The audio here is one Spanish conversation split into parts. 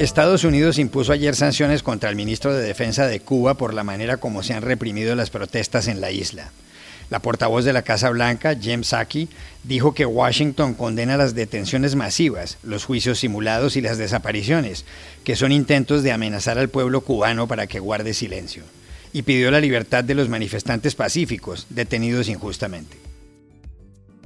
Estados Unidos impuso ayer sanciones contra el ministro de Defensa de Cuba por la manera como se han reprimido las protestas en la isla. La portavoz de la Casa Blanca, Jem Psaki, dijo que Washington condena las detenciones masivas, los juicios simulados y las desapariciones, que son intentos de amenazar al pueblo cubano para que guarde silencio, y pidió la libertad de los manifestantes pacíficos detenidos injustamente.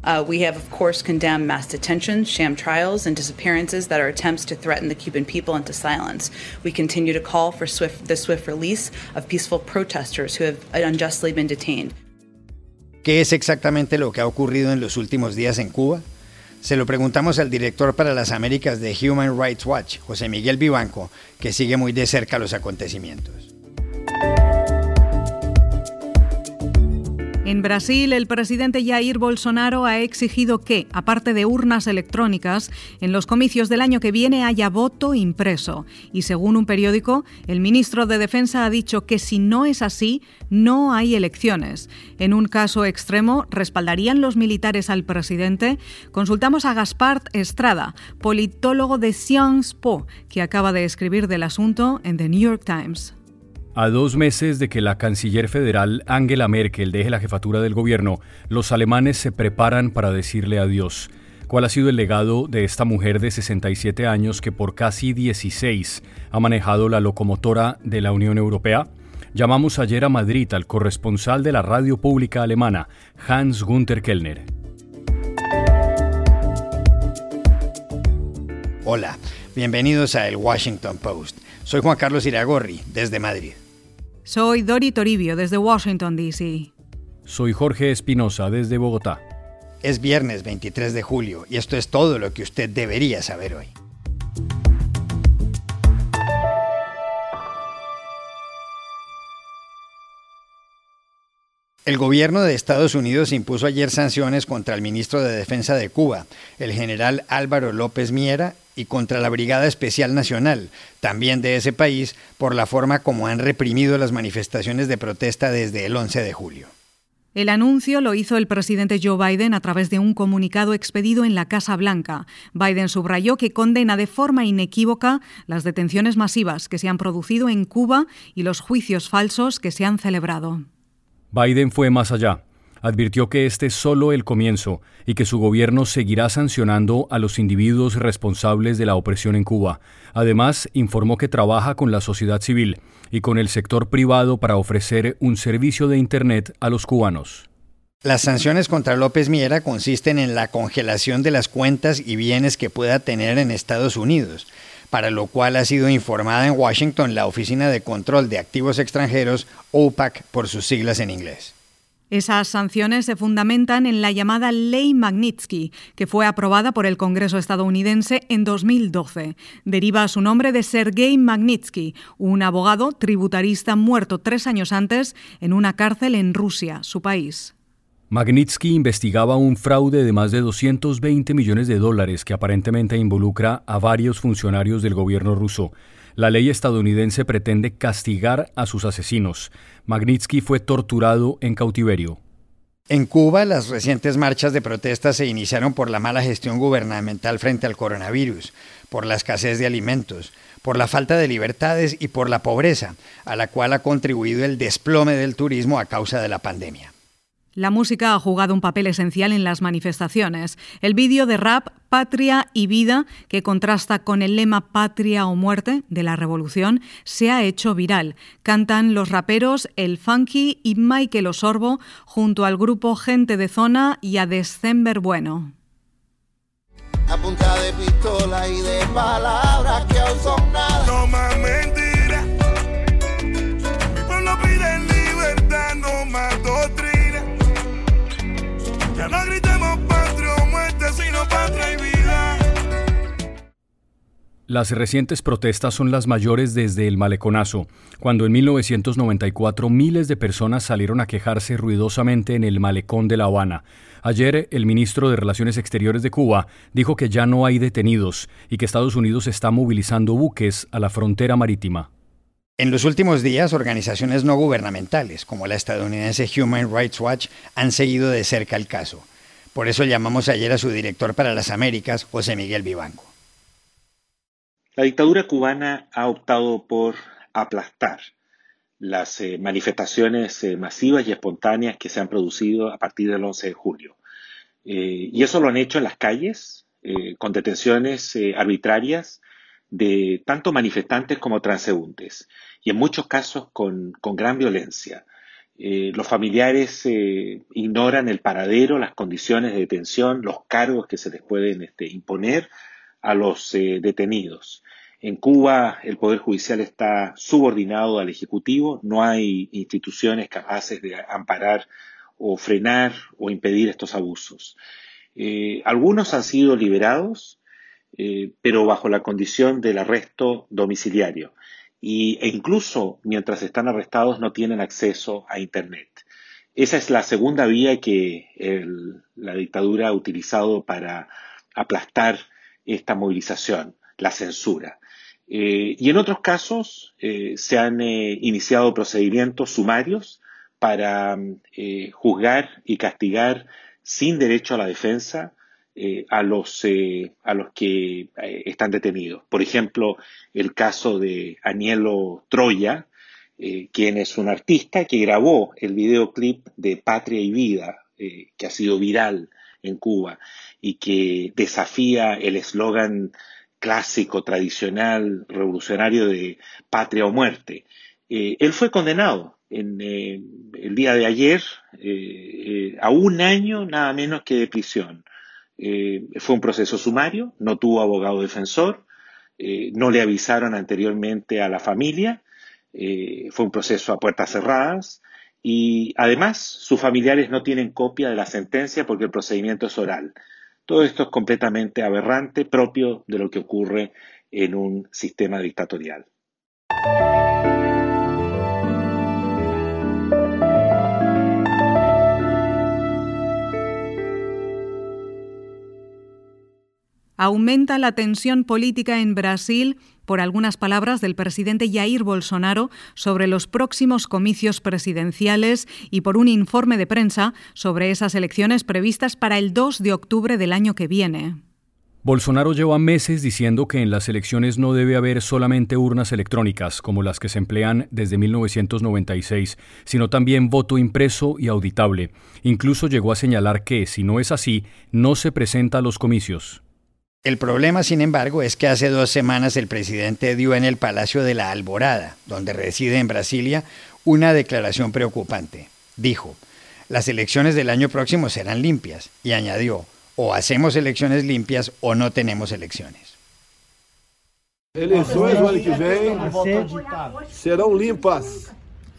Uh, we have, of course, condemned mass detentions, sham trials, and disappearances that are attempts to threaten the Cuban people into silence. We continue to call for swift, the swift release of peaceful protesters who have unjustly been detained. ¿Qué es exactamente lo que ha ocurrido en los últimos días en Cuba? Se lo preguntamos al director para las Américas de Human Rights Watch, José Miguel Vivanco, que sigue muy de cerca los acontecimientos. En Brasil, el presidente Jair Bolsonaro ha exigido que, aparte de urnas electrónicas, en los comicios del año que viene haya voto impreso. Y según un periódico, el ministro de Defensa ha dicho que si no es así, no hay elecciones. En un caso extremo, ¿respaldarían los militares al presidente? Consultamos a Gaspard Estrada, politólogo de Sciences Po, que acaba de escribir del asunto en The New York Times. A dos meses de que la canciller federal Angela Merkel deje la jefatura del gobierno, los alemanes se preparan para decirle adiós. ¿Cuál ha sido el legado de esta mujer de 67 años que por casi 16 ha manejado la locomotora de la Unión Europea? Llamamos ayer a Madrid al corresponsal de la radio pública alemana, Hans Gunther Kellner. Hola, bienvenidos a El Washington Post. Soy Juan Carlos Iragorri, desde Madrid. Soy Dori Toribio desde Washington, D.C. Soy Jorge Espinosa desde Bogotá. Es viernes 23 de julio y esto es todo lo que usted debería saber hoy. El gobierno de Estados Unidos impuso ayer sanciones contra el ministro de Defensa de Cuba, el general Álvaro López Miera, y contra la Brigada Especial Nacional, también de ese país, por la forma como han reprimido las manifestaciones de protesta desde el 11 de julio. El anuncio lo hizo el presidente Joe Biden a través de un comunicado expedido en la Casa Blanca. Biden subrayó que condena de forma inequívoca las detenciones masivas que se han producido en Cuba y los juicios falsos que se han celebrado. Biden fue más allá. Advirtió que este es solo el comienzo y que su gobierno seguirá sancionando a los individuos responsables de la opresión en Cuba. Además, informó que trabaja con la sociedad civil y con el sector privado para ofrecer un servicio de Internet a los cubanos. Las sanciones contra López Miera consisten en la congelación de las cuentas y bienes que pueda tener en Estados Unidos, para lo cual ha sido informada en Washington la Oficina de Control de Activos Extranjeros, OPAC por sus siglas en inglés. Esas sanciones se fundamentan en la llamada Ley Magnitsky, que fue aprobada por el Congreso estadounidense en 2012. Deriva su nombre de Sergei Magnitsky, un abogado tributarista muerto tres años antes en una cárcel en Rusia, su país. Magnitsky investigaba un fraude de más de 220 millones de dólares que aparentemente involucra a varios funcionarios del gobierno ruso. La ley estadounidense pretende castigar a sus asesinos. Magnitsky fue torturado en cautiverio. En Cuba, las recientes marchas de protesta se iniciaron por la mala gestión gubernamental frente al coronavirus, por la escasez de alimentos, por la falta de libertades y por la pobreza, a la cual ha contribuido el desplome del turismo a causa de la pandemia. La música ha jugado un papel esencial en las manifestaciones. El vídeo de rap Patria y Vida, que contrasta con el lema Patria o Muerte de la Revolución, se ha hecho viral. Cantan los raperos El Funky y Michael Osorbo junto al grupo Gente de Zona y a December Bueno. A punta de pistola y de palabras que Las recientes protestas son las mayores desde el maleconazo, cuando en 1994 miles de personas salieron a quejarse ruidosamente en el malecón de La Habana. Ayer, el ministro de Relaciones Exteriores de Cuba dijo que ya no hay detenidos y que Estados Unidos está movilizando buques a la frontera marítima. En los últimos días, organizaciones no gubernamentales, como la estadounidense Human Rights Watch, han seguido de cerca el caso. Por eso llamamos ayer a su director para las Américas, José Miguel Vivanco. La dictadura cubana ha optado por aplastar las eh, manifestaciones eh, masivas y espontáneas que se han producido a partir del 11 de julio. Eh, y eso lo han hecho en las calles, con detenciones arbitrarias de tanto manifestantes como transeúntes, y en muchos casos con, gran violencia. los familiares ignoran el paradero, las condiciones de detención, los cargos que se les pueden este, imponer a los detenidos. En Cuba el Poder Judicial está subordinado al Ejecutivo, no hay instituciones capaces de amparar o frenar o impedir estos abusos. Eh, algunos han sido liberados, eh, pero bajo la condición del arresto domiciliario. e incluso mientras están arrestados no tienen acceso a Internet. Esa es la segunda vía que la dictadura ha utilizado para aplastar esta movilización, la censura. Eh, y en otros casos eh, se han eh, iniciado procedimientos sumarios para juzgar y castigar sin derecho a la defensa a, los, a los que están detenidos. Por ejemplo, el caso de Anielo Troya, quien es un artista que grabó el videoclip de Patria y Vida, que ha sido viral en Cuba y que desafía el eslogan clásico, tradicional, revolucionario de patria o muerte. Eh, él fue condenado en, eh, el día de ayer eh, a un año nada menos que de prisión. fue un proceso sumario, no tuvo abogado defensor, no le avisaron anteriormente a la familia, fue un proceso a puertas cerradas y además sus familiares no tienen copia de la sentencia porque el procedimiento es oral. Todo esto es completamente aberrante, propio de lo que ocurre en un sistema dictatorial. Aumenta la tensión política en Brasil por algunas palabras del presidente Jair Bolsonaro sobre los próximos comicios presidenciales y por un informe de prensa sobre esas elecciones previstas para el 2 de octubre del año que viene. Bolsonaro lleva meses diciendo que en las elecciones no debe haber solamente urnas electrónicas como las que se emplean desde 1996, sino también voto impreso y auditable. Incluso llegó a señalar que, si no es así, no se presenta a los comicios. El problema, sin embargo, es que hace dos semanas el presidente dio en el Palacio de la Alborada, donde reside en Brasilia, una declaración preocupante. Dijo, las elecciones del año próximo serán limpias, y añadió, o hacemos elecciones limpias o no tenemos elecciones. Elecciones el año que viene serán limpas.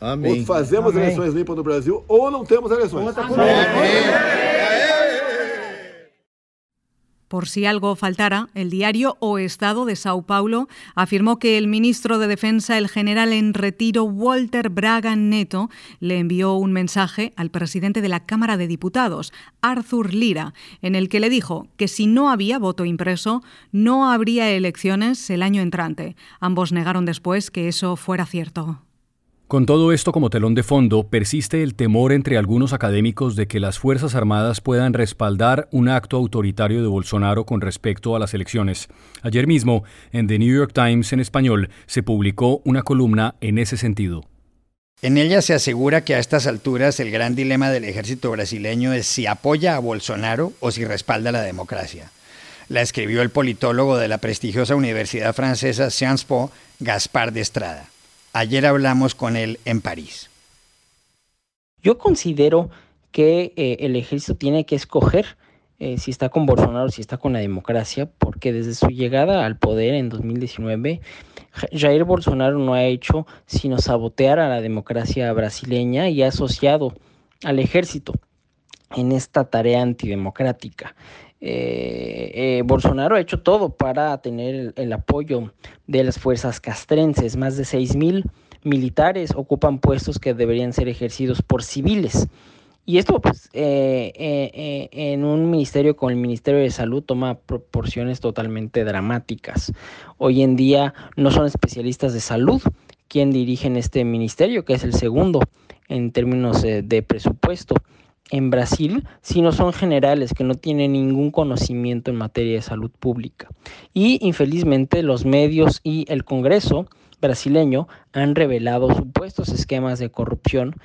Amém. O fazemos eleições limpas no Brasil ou não temos eleições. Por si algo faltara, el diario O Estado de Sao Paulo afirmó que el ministro de Defensa, el general en retiro Walter Braga Neto, le envió un mensaje al presidente de la Cámara de Diputados, Arthur Lira, en el que le dijo que si no había voto impreso, no habría elecciones el año entrante. Ambos negaron después que eso fuera cierto. Con todo esto como telón de fondo, persiste el temor entre algunos académicos de que las Fuerzas Armadas puedan respaldar un acto autoritario de Bolsonaro con respecto a las elecciones. Ayer mismo, en The New York Times en español, se publicó una columna en ese sentido. En ella se asegura que a estas alturas el gran dilema del ejército brasileño es si apoya a Bolsonaro o si respalda la democracia. La escribió el politólogo de la prestigiosa Universidad Francesa Sciences Po, Gaspar de Estrada. Ayer hablamos con él en París. Yo considero que eh, el ejército tiene que escoger eh, si está con Bolsonaro, si está con la democracia, porque desde su llegada al poder en 2019, Jair Bolsonaro no ha hecho sino sabotear a la democracia brasileña y ha asociado al ejército en esta tarea antidemocrática. Eh, eh, Bolsonaro ha hecho todo para tener el, apoyo de las fuerzas castrenses. Más de 6.000 militares ocupan puestos que deberían ser ejercidos por civiles. Y esto, pues, eh, en un ministerio como el Ministerio de Salud toma proporciones totalmente dramáticas. Hoy en día no son especialistas de salud quien dirigen este ministerio, que es el segundo en términos de presupuesto en Brasil, sino son generales que no tienen ningún conocimiento en materia de salud pública. Y infelizmente los medios y el Congreso brasileño han revelado supuestos esquemas de corrupción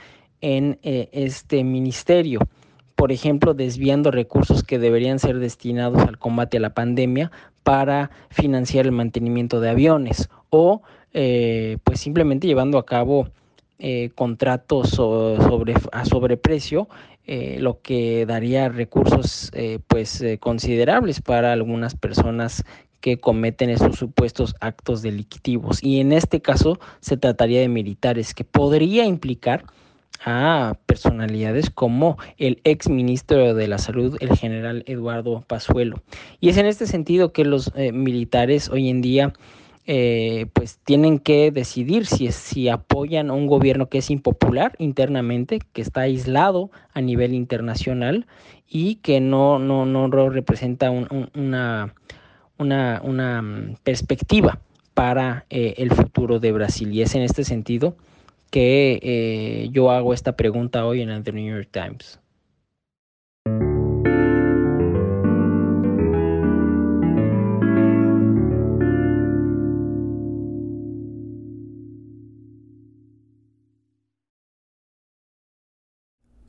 en eh, este ministerio. Por ejemplo, desviando recursos que deberían ser destinados al combate a la pandemia para financiar el mantenimiento de aviones o eh, pues simplemente llevando a cabo eh, contratos sobre, a sobreprecio, eh, lo que daría recursos pues considerables para algunas personas que cometen esos supuestos actos delictivos. Y en este caso se trataría de militares, que podría implicar a personalidades como el ex ministro de la Salud, el general Eduardo Pazuelo. Y es en este sentido que los eh, militares hoy en día eh, pues tienen que decidir si, si apoyan a un gobierno que es impopular internamente, que está aislado a nivel internacional y que no, no, no representa una, una, una, mm, perspectiva para eh, el futuro de Brasil. Y es en este sentido que eh, yo hago esta pregunta hoy en el The New York Times.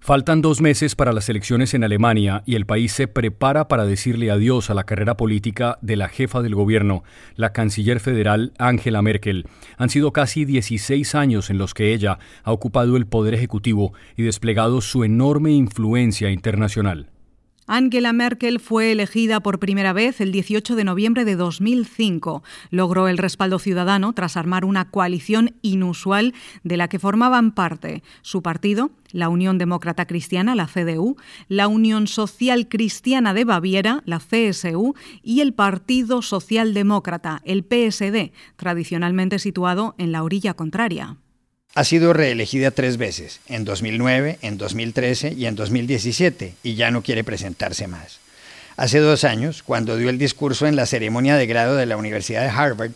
Faltan dos meses para las elecciones en Alemania y el país se prepara para decirle adiós a la carrera política de la jefa del gobierno, la canciller federal Angela Merkel. Han sido casi 16 años en los que ella ha ocupado el poder ejecutivo y desplegado su enorme influencia internacional. Angela Merkel fue elegida por primera vez el 18 de noviembre de 2005. Logró el respaldo ciudadano tras armar una coalición inusual de la que formaban parte su partido, la Unión Demócrata Cristiana, la CDU, la Unión Social Cristiana de Baviera, la CSU, y el Partido Socialdemócrata, el PSD, tradicionalmente situado en la orilla contraria. Ha sido reelegida tres veces, en 2009, en 2013 y en 2017, y ya no quiere presentarse más. Hace dos años, cuando dio el discurso en la ceremonia de grado de la Universidad de Harvard,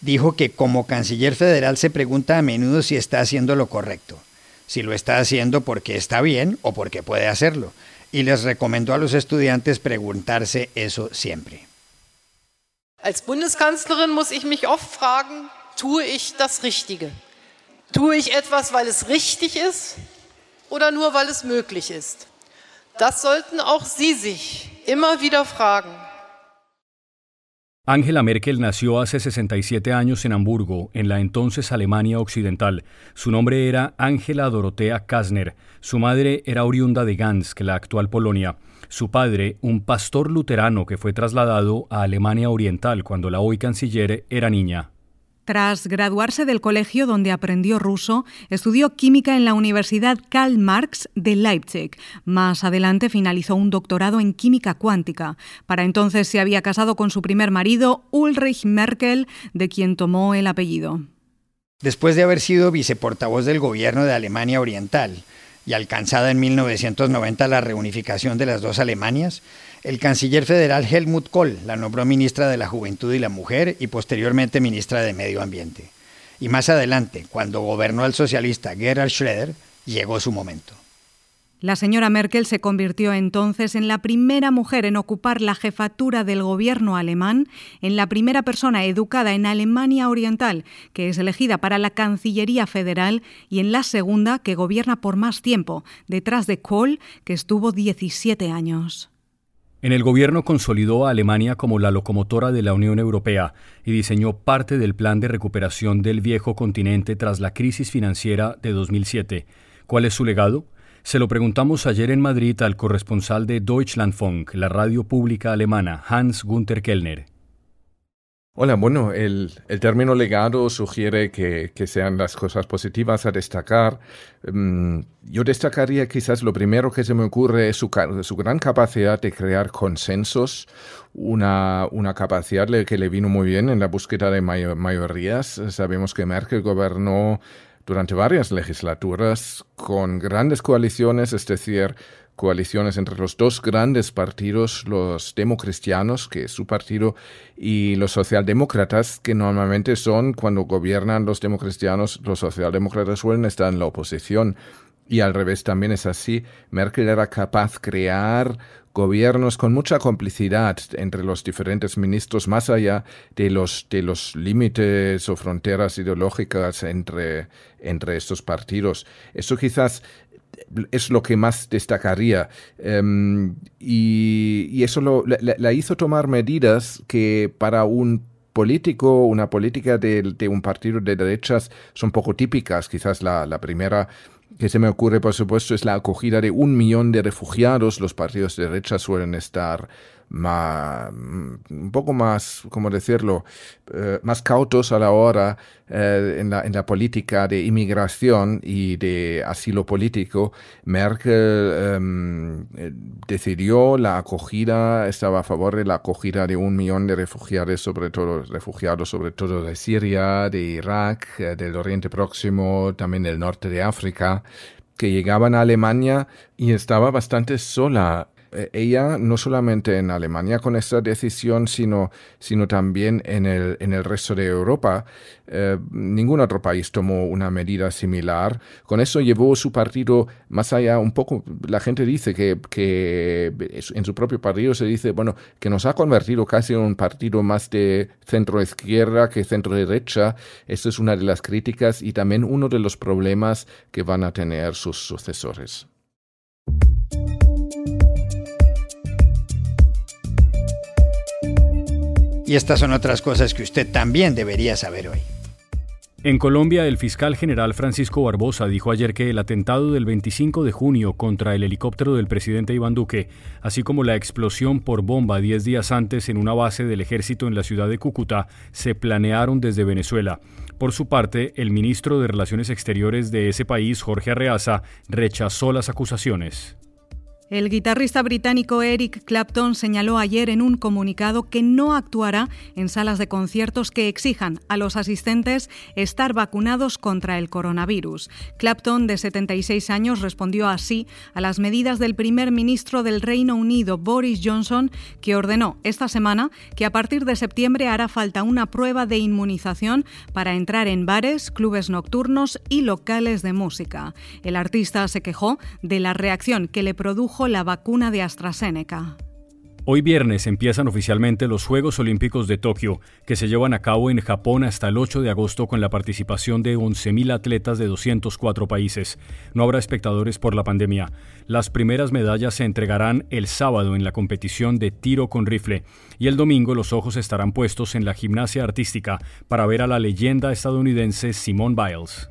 dijo que como canciller federal se pregunta a menudo si está haciendo lo correcto, si lo está haciendo porque está bien o porque puede hacerlo, y les recomendó a los estudiantes preguntarse eso siempre. Als Bundeskanzlerin muss ich mich oft fragen, tue ich das Richtige? Tue ich etwas, weil es richtig ist oder nur weil es möglich ist? Das sollten auch Sie sich immer wieder fragen. Angela Merkel nació hace 67 años en Hamburgo, en la entonces Alemania Occidental. Su nombre era Angela Dorothea Kasner. Su madre era oriunda de Gans, la actual Polonia. Su padre, un pastor luterano que fue trasladado a Alemania Oriental cuando la hoy canciller era niña. Tras graduarse del colegio donde aprendió ruso, estudió química en la Universidad Karl Marx de Leipzig. Más adelante finalizó un doctorado en química cuántica. Para entonces se había casado con su primer marido, Ulrich Merkel, de quien tomó el apellido. Después de haber sido viceportavoz del gobierno de Alemania Oriental y alcanzada en 1990 la reunificación de las dos Alemanias, el canciller federal Helmut Kohl la nombró ministra de la Juventud y la Mujer y posteriormente ministra de Medio Ambiente. Y más adelante, cuando gobernó el socialista Gerhard Schröder, llegó su momento. La señora Merkel se convirtió entonces en la primera mujer en ocupar la jefatura del gobierno alemán, en la primera persona educada en Alemania Oriental que es elegida para la Cancillería Federal y en la segunda que gobierna por más tiempo, detrás de Kohl, que estuvo 17 años. En el gobierno consolidó a Alemania como la locomotora de la Unión Europea y diseñó parte del plan de recuperación del viejo continente tras la crisis financiera de 2007. ¿Cuál es su legado? Se lo preguntamos ayer en Madrid al corresponsal de Deutschlandfunk, la radio pública alemana, Hans Gunther Kellner. Hola, bueno, el, término legado sugiere que, sean las cosas positivas a destacar. Mm, yo destacaría quizás lo primero que se me ocurre es su, gran capacidad de crear consensos, una, capacidad que le vino muy bien en la búsqueda de mayorías. Sabemos que Merkel gobernó durante varias legislaturas con grandes coaliciones, es decir, coaliciones entre los dos grandes partidos, los democristianos, que es su partido, y los socialdemócratas, que normalmente son, cuando gobiernan los democristianos, los socialdemócratas suelen estar en la oposición. Y al revés también es así. Merkel era capaz de crear gobiernos con mucha complicidad entre los diferentes ministros, más allá de los, de los límites o fronteras ideológicas entre, entre estos partidos. Eso quizás es lo que más destacaría. Em, y, eso lo, la, hizo tomar medidas que para un político, una política de, de, un partido de derechas son poco típicas. Quizás la, la primera que se me ocurre, por supuesto, es la acogida de un millón de refugiados. Los partidos de derecha suelen estar más, un poco más, ¿cómo decirlo?, eh, más cautos a la hora eh, en, la, en, la, política de inmigración y de asilo político. Merkel em, eh, decidió la acogida, estaba a favor de la acogida de un millón de refugiados, sobre todo refugiados, sobre todo de Siria, de Irak, del Oriente Próximo, también del norte de África que llegaban a Alemania y estaba bastante sola ella no solamente en Alemania con esta decisión, sino, sino también en el, en el resto de Europa. Eh, ningún otro país tomó una medida similar. Con eso llevó su partido más allá un poco. La gente dice que, que en su propio partido se dice, bueno, que nos ha convertido casi en un partido más de centro izquierda que centro derecha. Esa es una de las críticas y también uno de los problemas que van a tener sus sucesores. Y estas son otras cosas que usted también debería saber hoy. En Colombia, el fiscal general Francisco Barbosa dijo ayer que el atentado del 25 de junio contra el helicóptero del presidente Iván Duque, así como la explosión por bomba 10 días antes en una base del ejército en la ciudad de Cúcuta, se planearon desde Venezuela. Por su parte, el ministro de Relaciones Exteriores de ese país, Jorge Arreaza, rechazó las acusaciones. El guitarrista británico Eric Clapton señaló ayer en un comunicado que no actuará en salas de conciertos que exijan a los asistentes estar vacunados contra el coronavirus. Clapton, de 76 años, respondió así a las medidas del primer ministro del Reino Unido, Boris Johnson, que ordenó esta semana que a partir de septiembre hará falta una prueba de inmunización para entrar en bares, clubes nocturnos y locales de música. El artista se quejó de la reacción que le produjo la vacuna de AstraZeneca. Hoy viernes empiezan oficialmente los Juegos Olímpicos de Tokio, que se llevan a cabo en Japón hasta el 8 de agosto con la participación de 11.000 atletas de 204 países. No habrá espectadores por la pandemia. Las primeras medallas se entregarán el sábado en la competición de tiro con rifle y el domingo los ojos estarán puestos en la gimnasia artística para ver a la leyenda estadounidense Simone Biles.